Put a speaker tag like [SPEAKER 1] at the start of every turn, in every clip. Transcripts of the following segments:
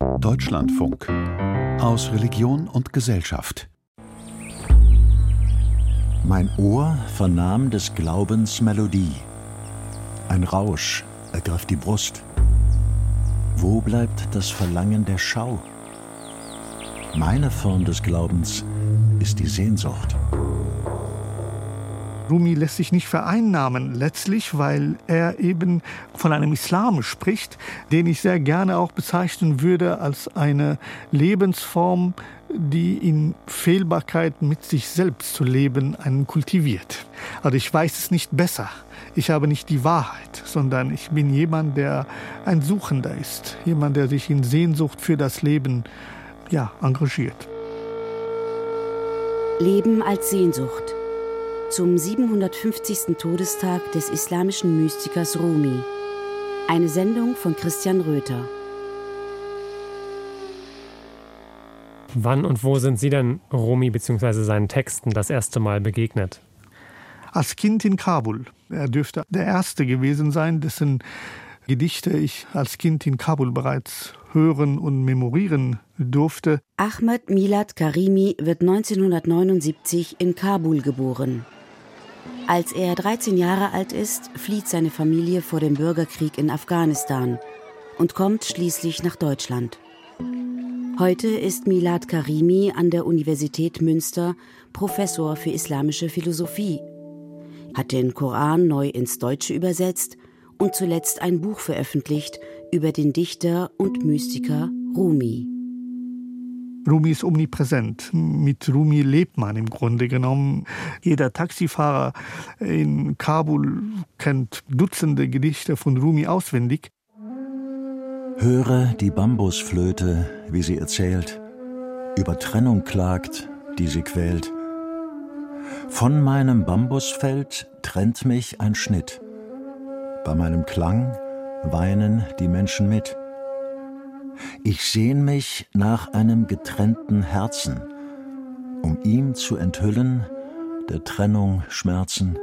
[SPEAKER 1] Deutschlandfunk aus Religion und Gesellschaft.
[SPEAKER 2] Mein Ohr vernahm des Glaubens Melodie. Ein Rausch ergriff die Brust. Wo bleibt das Verlangen der Schau? Meine Form des Glaubens ist die Sehnsucht.
[SPEAKER 3] Rumi lässt sich nicht vereinnahmen, letztlich, weil er eben von einem Islam spricht, den ich sehr gerne auch bezeichnen würde als eine Lebensform, die in Fehlbarkeit mit sich selbst zu leben einen kultiviert. Also ich weiß es nicht besser. Ich habe nicht die Wahrheit, sondern ich bin jemand, der ein Suchender ist, jemand, der sich in Sehnsucht für das Leben ja, engagiert.
[SPEAKER 4] Leben als Sehnsucht zum 750. Todestag des islamischen Mystikers Rumi. Eine Sendung von Christian Röther.
[SPEAKER 5] Wann und wo sind Sie denn Rumi bzw. seinen Texten das erste Mal begegnet?
[SPEAKER 3] Als Kind in Kabul. Er dürfte der Erste gewesen sein, dessen Gedichte ich als Kind in Kabul bereits hören und memorieren durfte.
[SPEAKER 4] Ahmed Milad Karimi wird 1979 in Kabul geboren. Als er 13 Jahre alt ist, flieht seine Familie vor dem Bürgerkrieg in Afghanistan und kommt schließlich nach Deutschland. Heute ist Milad Karimi an der Universität Münster Professor für islamische Philosophie, hat den Koran neu ins Deutsche übersetzt und zuletzt ein Buch veröffentlicht über den Dichter und Mystiker Rumi.
[SPEAKER 3] Rumi ist omnipräsent. Mit Rumi lebt man im Grunde genommen. Jeder Taxifahrer in Kabul kennt Dutzende Gedichte von Rumi auswendig.
[SPEAKER 2] Höre die Bambusflöte, wie sie erzählt, über Trennung klagt, die sie quält. Von meinem Bambusfeld trennt mich ein Schnitt. Bei meinem Klang weinen die Menschen mit. Ich sehn mich nach einem getrennten Herzen, um ihm zu enthüllen der Trennung Schmerzen.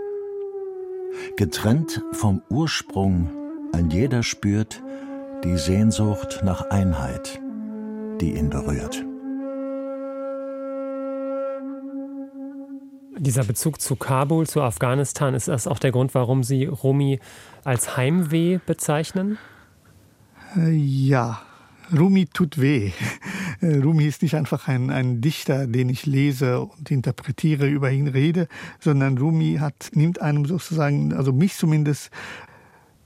[SPEAKER 2] Getrennt vom Ursprung, ein jeder spürt die Sehnsucht nach Einheit, die ihn berührt.
[SPEAKER 5] Dieser Bezug zu Kabul, zu Afghanistan, ist das auch der Grund, warum Sie Rumi als Heimweh bezeichnen?
[SPEAKER 3] Äh, ja, Rumi tut weh. Rumi ist nicht einfach ein, ein Dichter, den ich lese und interpretiere, über ihn rede, sondern Rumi hat, nimmt einem sozusagen, also mich zumindest,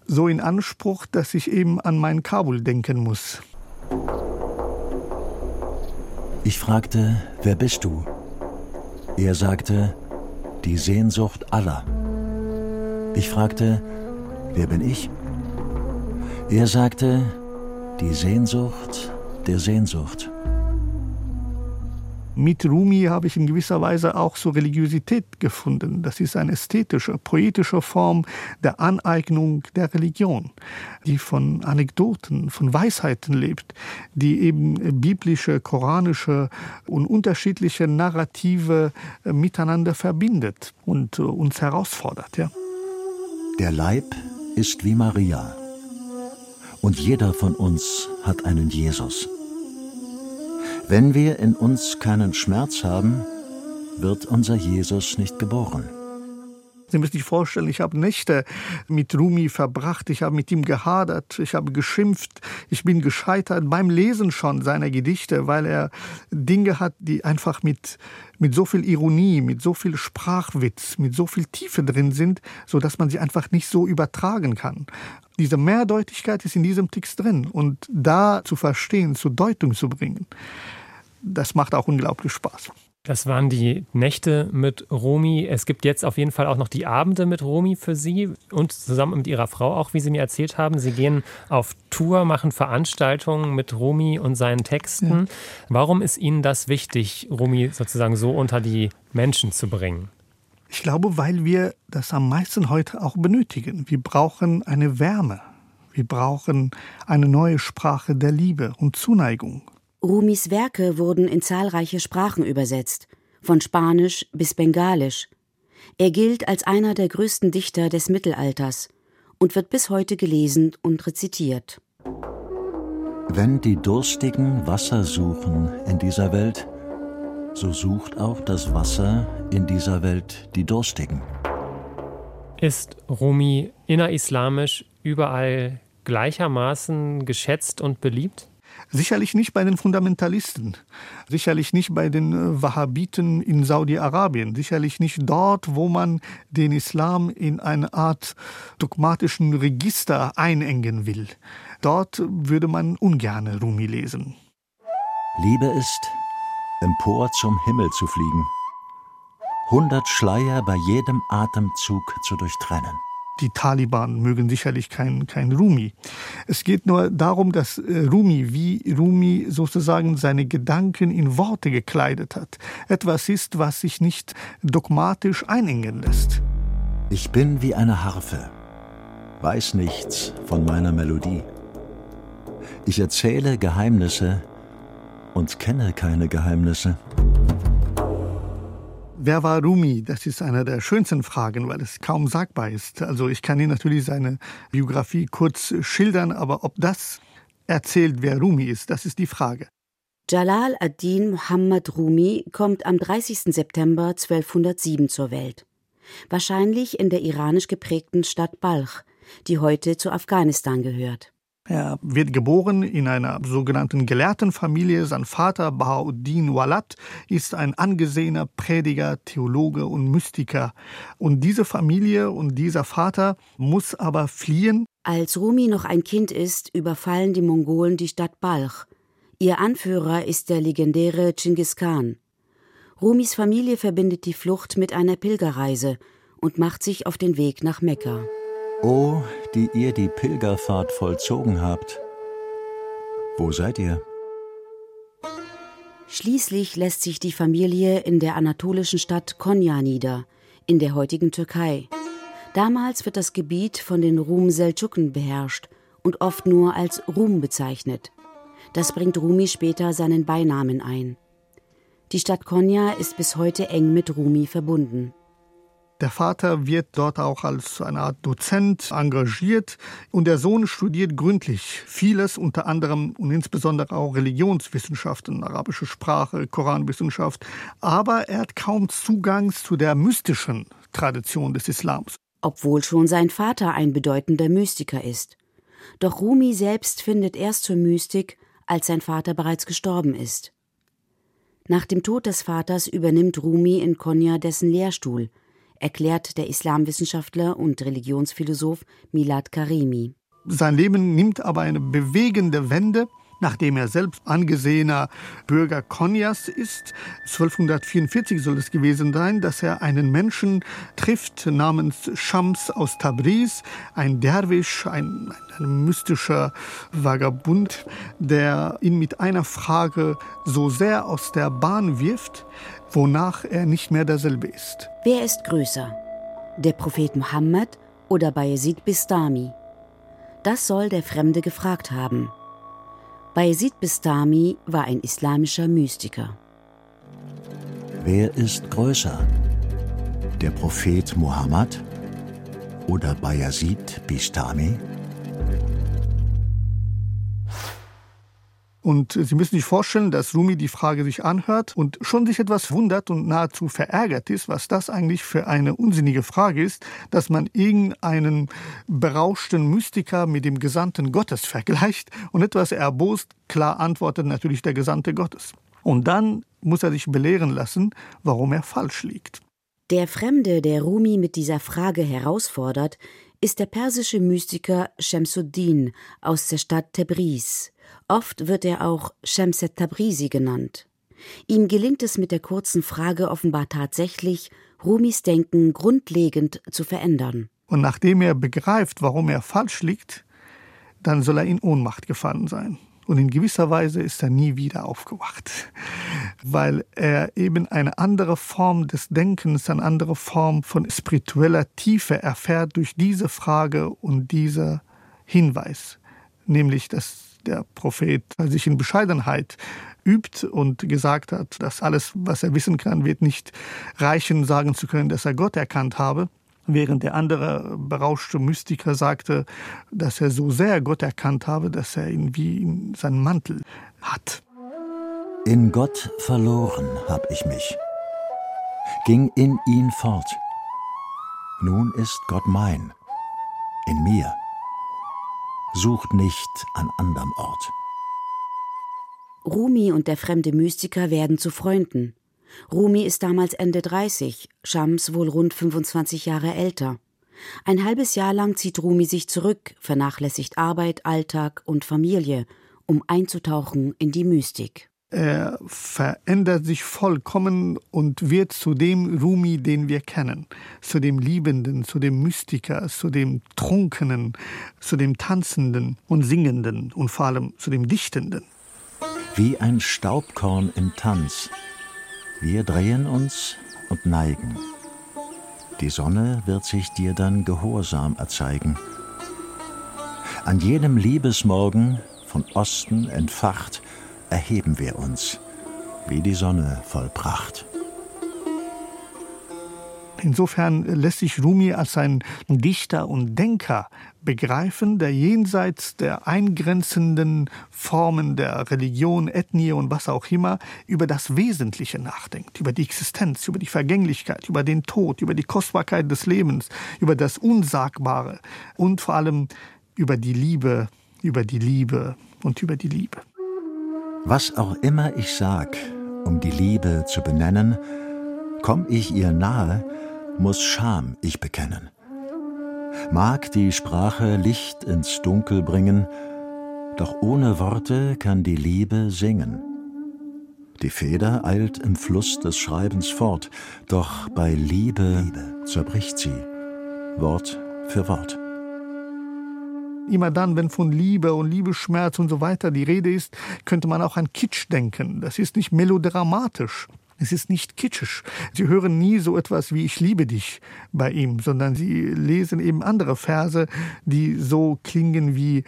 [SPEAKER 3] so in Anspruch, dass ich eben an mein Kabul denken muss.
[SPEAKER 2] Ich fragte, wer bist du? Er sagte, die Sehnsucht aller. Ich fragte, wer bin ich? Er sagte, die Sehnsucht der Sehnsucht.
[SPEAKER 3] Mit Rumi habe ich in gewisser Weise auch so Religiosität gefunden. Das ist eine ästhetische, poetische Form der Aneignung der Religion, die von Anekdoten, von Weisheiten lebt, die eben biblische, koranische und unterschiedliche Narrative äh, miteinander verbindet und äh, uns herausfordert. Ja.
[SPEAKER 2] Der Leib ist wie Maria. Und jeder von uns hat einen Jesus. Wenn wir in uns keinen Schmerz haben, wird unser Jesus nicht geboren.
[SPEAKER 3] Sie müssen sich vorstellen, ich habe Nächte mit Rumi verbracht, ich habe mit ihm gehadert, ich habe geschimpft, ich bin gescheitert beim Lesen schon seiner Gedichte, weil er Dinge hat, die einfach mit, mit so viel Ironie, mit so viel Sprachwitz, mit so viel Tiefe drin sind, so dass man sie einfach nicht so übertragen kann. Diese Mehrdeutigkeit ist in diesem Text drin und da zu verstehen, zur Deutung zu bringen, das macht auch unglaublich Spaß.
[SPEAKER 5] Das waren die Nächte mit Romi. Es gibt jetzt auf jeden Fall auch noch die Abende mit Romi für Sie und zusammen mit Ihrer Frau auch, wie Sie mir erzählt haben. Sie gehen auf Tour, machen Veranstaltungen mit Romi und seinen Texten. Ja. Warum ist Ihnen das wichtig, Romi sozusagen so unter die Menschen zu bringen?
[SPEAKER 3] Ich glaube, weil wir das am meisten heute auch benötigen. Wir brauchen eine Wärme. Wir brauchen eine neue Sprache der Liebe und Zuneigung.
[SPEAKER 4] Rumis Werke wurden in zahlreiche Sprachen übersetzt, von Spanisch bis Bengalisch. Er gilt als einer der größten Dichter des Mittelalters und wird bis heute gelesen und rezitiert.
[SPEAKER 2] Wenn die Durstigen Wasser suchen in dieser Welt, so sucht auch das Wasser in dieser Welt die Durstigen.
[SPEAKER 5] Ist Rumi innerislamisch überall gleichermaßen geschätzt und beliebt?
[SPEAKER 3] Sicherlich nicht bei den Fundamentalisten, sicherlich nicht bei den äh, Wahhabiten in Saudi-Arabien, sicherlich nicht dort, wo man den Islam in eine Art dogmatischen Register einengen will. Dort würde man ungern Rumi lesen.
[SPEAKER 2] Liebe ist, empor zum Himmel zu fliegen, hundert Schleier bei jedem Atemzug zu durchtrennen
[SPEAKER 3] die Taliban mögen sicherlich kein, kein Rumi. Es geht nur darum, dass äh, Rumi, wie Rumi sozusagen seine Gedanken in Worte gekleidet hat, etwas ist, was sich nicht dogmatisch einengen lässt.
[SPEAKER 2] Ich bin wie eine Harfe, weiß nichts von meiner Melodie. Ich erzähle Geheimnisse und kenne keine Geheimnisse.
[SPEAKER 3] Wer war Rumi? Das ist eine der schönsten Fragen, weil es kaum sagbar ist. Also ich kann Ihnen natürlich seine Biografie kurz schildern, aber ob das erzählt, wer Rumi ist, das ist die Frage.
[SPEAKER 4] Jalal ad-Din Muhammad Rumi kommt am 30. September 1207 zur Welt. Wahrscheinlich in der iranisch geprägten Stadt Balch, die heute zu Afghanistan gehört.
[SPEAKER 3] Er wird geboren in einer sogenannten Gelehrtenfamilie. Sein Vater Bahauddin Walat ist ein angesehener Prediger, Theologe und Mystiker. Und diese Familie und dieser Vater muss aber fliehen.
[SPEAKER 4] Als Rumi noch ein Kind ist, überfallen die Mongolen die Stadt Balch. Ihr Anführer ist der legendäre Chinggis Khan. Rumis Familie verbindet die Flucht mit einer Pilgerreise und macht sich auf den Weg nach Mekka.
[SPEAKER 2] O, die ihr die Pilgerfahrt vollzogen habt, wo seid ihr?
[SPEAKER 4] Schließlich lässt sich die Familie in der anatolischen Stadt Konya nieder, in der heutigen Türkei. Damals wird das Gebiet von den Rum-Seldschuken beherrscht und oft nur als Rum bezeichnet. Das bringt Rumi später seinen Beinamen ein. Die Stadt Konya ist bis heute eng mit Rumi verbunden.
[SPEAKER 3] Der Vater wird dort auch als eine Art Dozent engagiert und der Sohn studiert gründlich vieles, unter anderem und insbesondere auch Religionswissenschaften, arabische Sprache, Koranwissenschaft, aber er hat kaum Zugang zu der mystischen Tradition des Islams.
[SPEAKER 4] Obwohl schon sein Vater ein bedeutender Mystiker ist. Doch Rumi selbst findet erst zur Mystik, als sein Vater bereits gestorben ist. Nach dem Tod des Vaters übernimmt Rumi in Konya dessen Lehrstuhl, erklärt der Islamwissenschaftler und Religionsphilosoph Milad Karimi.
[SPEAKER 3] Sein Leben nimmt aber eine bewegende Wende, nachdem er selbst angesehener Bürger Konyas ist. 1244 soll es gewesen sein, dass er einen Menschen trifft namens Shams aus Tabriz, ein Derwisch, ein, ein mystischer Vagabund, der ihn mit einer Frage so sehr aus der Bahn wirft, wonach er nicht mehr derselbe ist.
[SPEAKER 4] Wer ist größer? Der Prophet Muhammad oder Bayezid Bistami? Das soll der Fremde gefragt haben. Bayezid Bistami war ein islamischer Mystiker.
[SPEAKER 2] Wer ist größer? Der Prophet Muhammad oder Bayezid Bistami?
[SPEAKER 3] Und Sie müssen sich vorstellen, dass Rumi die Frage sich anhört und schon sich etwas wundert und nahezu verärgert ist, was das eigentlich für eine unsinnige Frage ist, dass man irgendeinen berauschten Mystiker mit dem Gesandten Gottes vergleicht und etwas erbost klar antwortet natürlich der Gesandte Gottes. Und dann muss er sich belehren lassen, warum er falsch liegt.
[SPEAKER 4] Der Fremde, der Rumi mit dieser Frage herausfordert, ist der persische Mystiker Shamsuddin aus der Stadt Tebriz. Oft wird er auch Shamset Tabrizi genannt. Ihm gelingt es mit der kurzen Frage offenbar tatsächlich, Rumis Denken grundlegend zu verändern.
[SPEAKER 3] Und nachdem er begreift, warum er falsch liegt, dann soll er in Ohnmacht gefallen sein. Und in gewisser Weise ist er nie wieder aufgewacht, weil er eben eine andere Form des Denkens, eine andere Form von spiritueller Tiefe erfährt durch diese Frage und dieser Hinweis, nämlich dass der Prophet sich in Bescheidenheit übt und gesagt hat, dass alles, was er wissen kann, wird nicht reichen, sagen zu können, dass er Gott erkannt habe. Während der andere berauschte Mystiker sagte, dass er so sehr Gott erkannt habe, dass er ihn wie in seinen Mantel hat.
[SPEAKER 2] In Gott verloren hab ich mich, ging in ihn fort. Nun ist Gott mein, in mir, sucht nicht an anderem Ort.
[SPEAKER 4] Rumi und der fremde Mystiker werden zu Freunden. Rumi ist damals Ende 30, Shams wohl rund 25 Jahre älter. Ein halbes Jahr lang zieht Rumi sich zurück, vernachlässigt Arbeit, Alltag und Familie, um einzutauchen in die Mystik.
[SPEAKER 3] Er verändert sich vollkommen und wird zu dem Rumi, den wir kennen, zu dem Liebenden, zu dem Mystiker, zu dem Trunkenen, zu dem Tanzenden und Singenden und vor allem zu dem Dichtenden.
[SPEAKER 2] Wie ein Staubkorn im Tanz wir drehen uns und neigen. Die Sonne wird sich dir dann gehorsam erzeigen. An jenem Liebesmorgen, von Osten entfacht, erheben wir uns, wie die Sonne voll Pracht.
[SPEAKER 3] Insofern lässt sich Rumi als ein Dichter und Denker begreifen, der jenseits der eingrenzenden Formen der Religion, Ethnie und was auch immer über das Wesentliche nachdenkt, über die Existenz, über die Vergänglichkeit, über den Tod, über die Kostbarkeit des Lebens, über das Unsagbare und vor allem über die Liebe, über die Liebe und über die Liebe.
[SPEAKER 2] Was auch immer ich sag, um die Liebe zu benennen, komm ich ihr nahe, muss Scham ich bekennen. Mag die Sprache Licht ins Dunkel bringen, doch ohne Worte kann die Liebe singen. Die Feder eilt im Fluss des Schreibens fort, doch bei Liebe, Liebe zerbricht sie, Wort für Wort.
[SPEAKER 3] Immer dann, wenn von Liebe und Liebesschmerz und so weiter die Rede ist, könnte man auch an Kitsch denken. Das ist nicht melodramatisch. Es ist nicht kitschisch. Sie hören nie so etwas wie Ich liebe dich bei ihm, sondern sie lesen eben andere Verse, die so klingen wie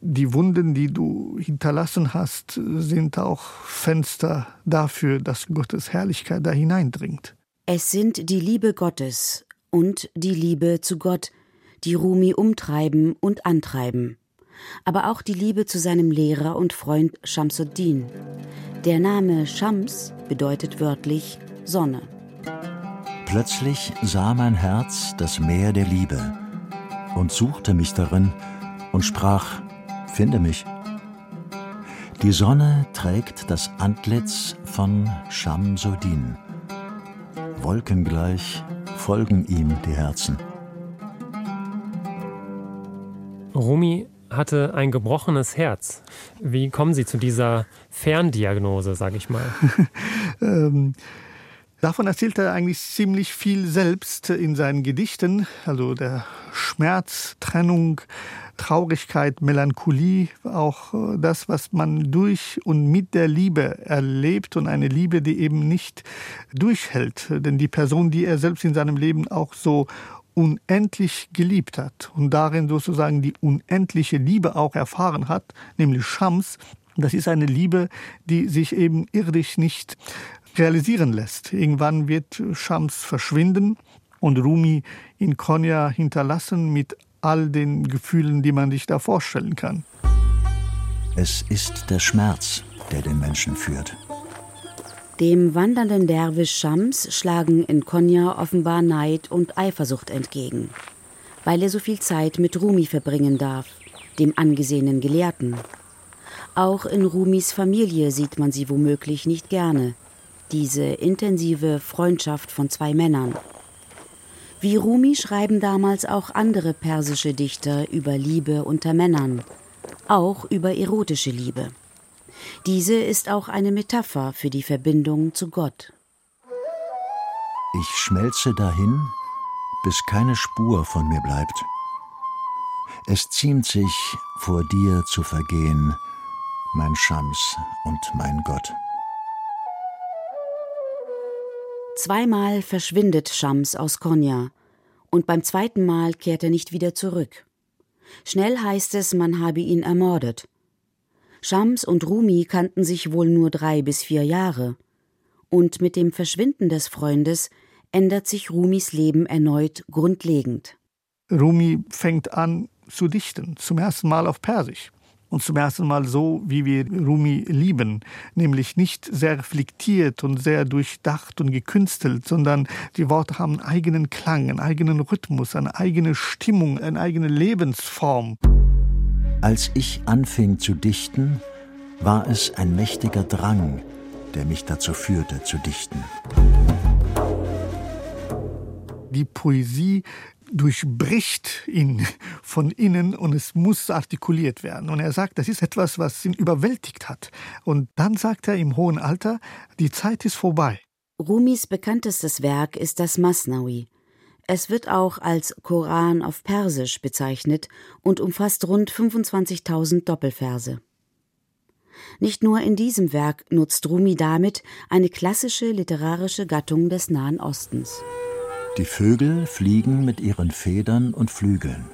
[SPEAKER 3] die Wunden, die du hinterlassen hast, sind auch Fenster dafür, dass Gottes Herrlichkeit da hineindringt.
[SPEAKER 4] Es sind die Liebe Gottes und die Liebe zu Gott, die Rumi umtreiben und antreiben aber auch die Liebe zu seinem Lehrer und Freund Shamsuddin. Der Name Shams bedeutet wörtlich Sonne.
[SPEAKER 2] Plötzlich sah mein Herz das Meer der Liebe und suchte mich darin und sprach, finde mich. Die Sonne trägt das Antlitz von Shamsuddin. Wolkengleich folgen ihm die Herzen.
[SPEAKER 5] Rumi hatte ein gebrochenes Herz. Wie kommen Sie zu dieser Ferndiagnose, sage ich mal?
[SPEAKER 3] ähm, davon erzählt er eigentlich ziemlich viel selbst in seinen Gedichten. Also der Schmerz, Trennung, Traurigkeit, Melancholie, auch äh, das, was man durch und mit der Liebe erlebt und eine Liebe, die eben nicht durchhält. Denn die Person, die er selbst in seinem Leben auch so unendlich geliebt hat und darin sozusagen die unendliche Liebe auch erfahren hat, nämlich Shams, das ist eine Liebe, die sich eben irdisch nicht realisieren lässt. Irgendwann wird Shams verschwinden und Rumi in Konya hinterlassen mit all den Gefühlen, die man sich da vorstellen kann.
[SPEAKER 2] Es ist der Schmerz, der den Menschen führt.
[SPEAKER 4] Dem wandernden Derwisch Shams schlagen in Konya offenbar Neid und Eifersucht entgegen, weil er so viel Zeit mit Rumi verbringen darf, dem angesehenen Gelehrten. Auch in Rumis Familie sieht man sie womöglich nicht gerne, diese intensive Freundschaft von zwei Männern. Wie Rumi schreiben damals auch andere persische Dichter über Liebe unter Männern, auch über erotische Liebe. Diese ist auch eine Metapher für die Verbindung zu Gott.
[SPEAKER 2] Ich schmelze dahin, bis keine Spur von mir bleibt. Es ziemt sich, vor dir zu vergehen, mein Schams und mein Gott.
[SPEAKER 4] Zweimal verschwindet Schams aus Konya und beim zweiten Mal kehrt er nicht wieder zurück. Schnell heißt es, man habe ihn ermordet. Shams und Rumi kannten sich wohl nur drei bis vier Jahre. Und mit dem Verschwinden des Freundes ändert sich Rumis Leben erneut grundlegend.
[SPEAKER 3] Rumi fängt an zu dichten, zum ersten Mal auf Persisch und zum ersten Mal so, wie wir Rumi lieben, nämlich nicht sehr reflektiert und sehr durchdacht und gekünstelt, sondern die Worte haben einen eigenen Klang, einen eigenen Rhythmus, eine eigene Stimmung, eine eigene Lebensform.
[SPEAKER 2] Als ich anfing zu dichten, war es ein mächtiger Drang, der mich dazu führte zu dichten.
[SPEAKER 3] Die Poesie durchbricht ihn von innen und es muss artikuliert werden. Und er sagt, das ist etwas, was ihn überwältigt hat. Und dann sagt er im hohen Alter, die Zeit ist vorbei.
[SPEAKER 4] Rumis bekanntestes Werk ist das Masnawi. Es wird auch als Koran auf Persisch bezeichnet und umfasst rund 25.000 Doppelverse. Nicht nur in diesem Werk nutzt Rumi damit eine klassische literarische Gattung des Nahen Ostens.
[SPEAKER 2] Die Vögel fliegen mit ihren Federn und Flügeln.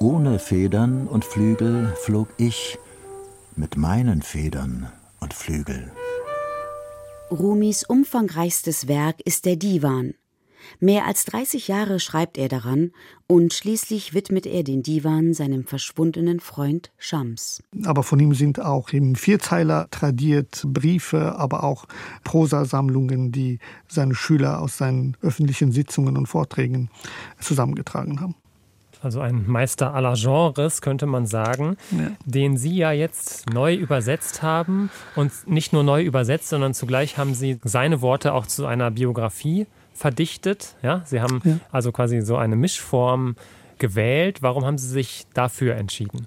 [SPEAKER 2] Ohne Federn und Flügel flog ich mit meinen Federn und Flügeln.
[SPEAKER 4] Rumis umfangreichstes Werk ist der Divan, Mehr als 30 Jahre schreibt er daran und schließlich widmet er den Divan seinem verschwundenen Freund Shams.
[SPEAKER 3] Aber von ihm sind auch im Vierzeiler tradiert Briefe, aber auch Prosasammlungen, die seine Schüler aus seinen öffentlichen Sitzungen und Vorträgen zusammengetragen haben
[SPEAKER 5] also ein Meister aller Genres, könnte man sagen, ja. den Sie ja jetzt neu übersetzt haben und nicht nur neu übersetzt, sondern zugleich haben Sie seine Worte auch zu einer Biografie verdichtet. Ja? Sie haben ja. also quasi so eine Mischform gewählt. Warum haben Sie sich dafür entschieden?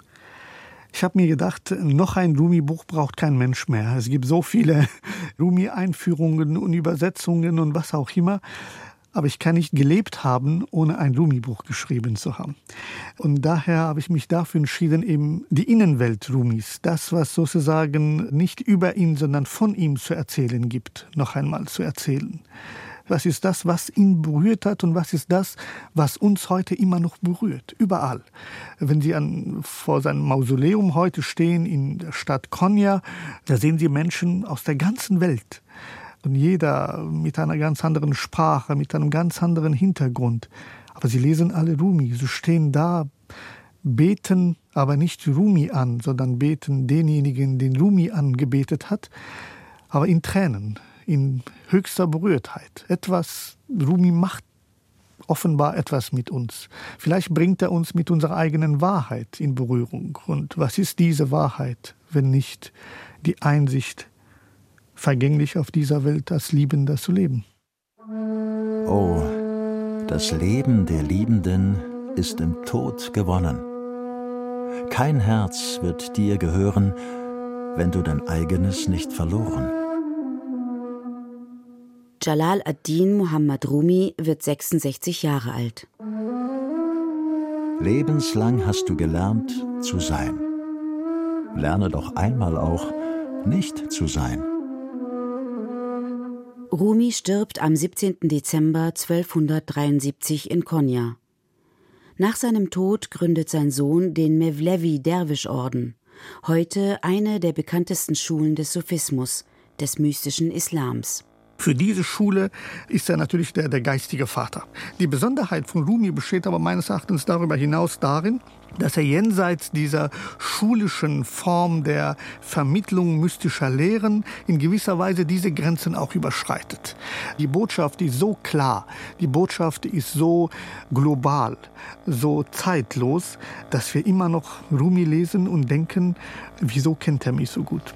[SPEAKER 3] Ich habe mir gedacht, noch ein Rumi-Buch braucht kein Mensch mehr. Es gibt so viele Rumi-Einführungen und Übersetzungen und was auch immer. Aber ich kann nicht gelebt haben, ohne ein Rumi-Buch geschrieben zu haben. Und daher habe ich mich dafür entschieden, eben die Innenwelt Rumis, das, was sozusagen nicht über ihn, sondern von ihm zu erzählen gibt, noch einmal zu erzählen. Was ist das, was ihn berührt hat und was ist das, was uns heute immer noch berührt? Überall. Wenn Sie an, vor seinem Mausoleum heute stehen in der Stadt Konya, da sehen Sie Menschen aus der ganzen Welt. Und jeder mit einer ganz anderen Sprache, mit einem ganz anderen Hintergrund. Aber sie lesen alle Rumi. Sie stehen da, beten aber nicht Rumi an, sondern beten denjenigen, den Rumi angebetet hat, aber in Tränen in höchster Berührtheit. Etwas, Rumi macht offenbar etwas mit uns. Vielleicht bringt er uns mit unserer eigenen Wahrheit in Berührung. Und was ist diese Wahrheit, wenn nicht die Einsicht, vergänglich auf dieser Welt als Liebender zu leben?
[SPEAKER 2] Oh, das Leben der Liebenden ist im Tod gewonnen. Kein Herz wird dir gehören, wenn du dein eigenes nicht verloren.
[SPEAKER 4] Jalal ad-Din Muhammad Rumi wird 66 Jahre alt.
[SPEAKER 2] Lebenslang hast du gelernt zu sein. Lerne doch einmal auch nicht zu sein.
[SPEAKER 4] Rumi stirbt am 17. Dezember 1273 in Konya. Nach seinem Tod gründet sein Sohn den Mevlevi Derwisch-Orden, heute eine der bekanntesten Schulen des Sufismus, des mystischen Islams.
[SPEAKER 3] Für diese Schule ist er natürlich der, der geistige Vater. Die Besonderheit von Rumi besteht aber meines Erachtens darüber hinaus darin, dass er jenseits dieser schulischen Form der Vermittlung mystischer Lehren in gewisser Weise diese Grenzen auch überschreitet. Die Botschaft ist so klar, die Botschaft ist so global, so zeitlos, dass wir immer noch Rumi lesen und denken, wieso kennt er mich so gut?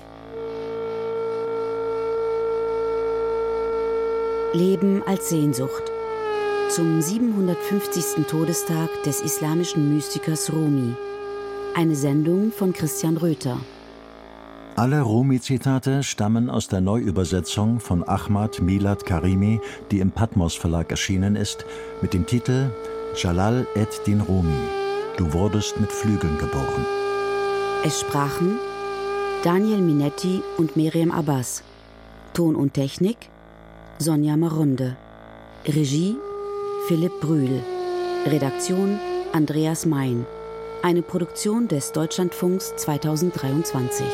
[SPEAKER 4] Leben als Sehnsucht. Zum 750. Todestag des islamischen Mystikers Rumi. Eine Sendung von Christian Röther.
[SPEAKER 2] Alle Rumi-Zitate stammen aus der Neuübersetzung von Ahmad Milad Karimi, die im Patmos Verlag erschienen ist, mit dem Titel Jalal ed-Din Rumi. Du wurdest mit Flügeln geboren.
[SPEAKER 4] Es sprachen Daniel Minetti und Miriam Abbas. Ton und Technik Sonja Marunde. Regie Philipp Brühl. Redaktion Andreas Mein. Eine Produktion des Deutschlandfunks 2023.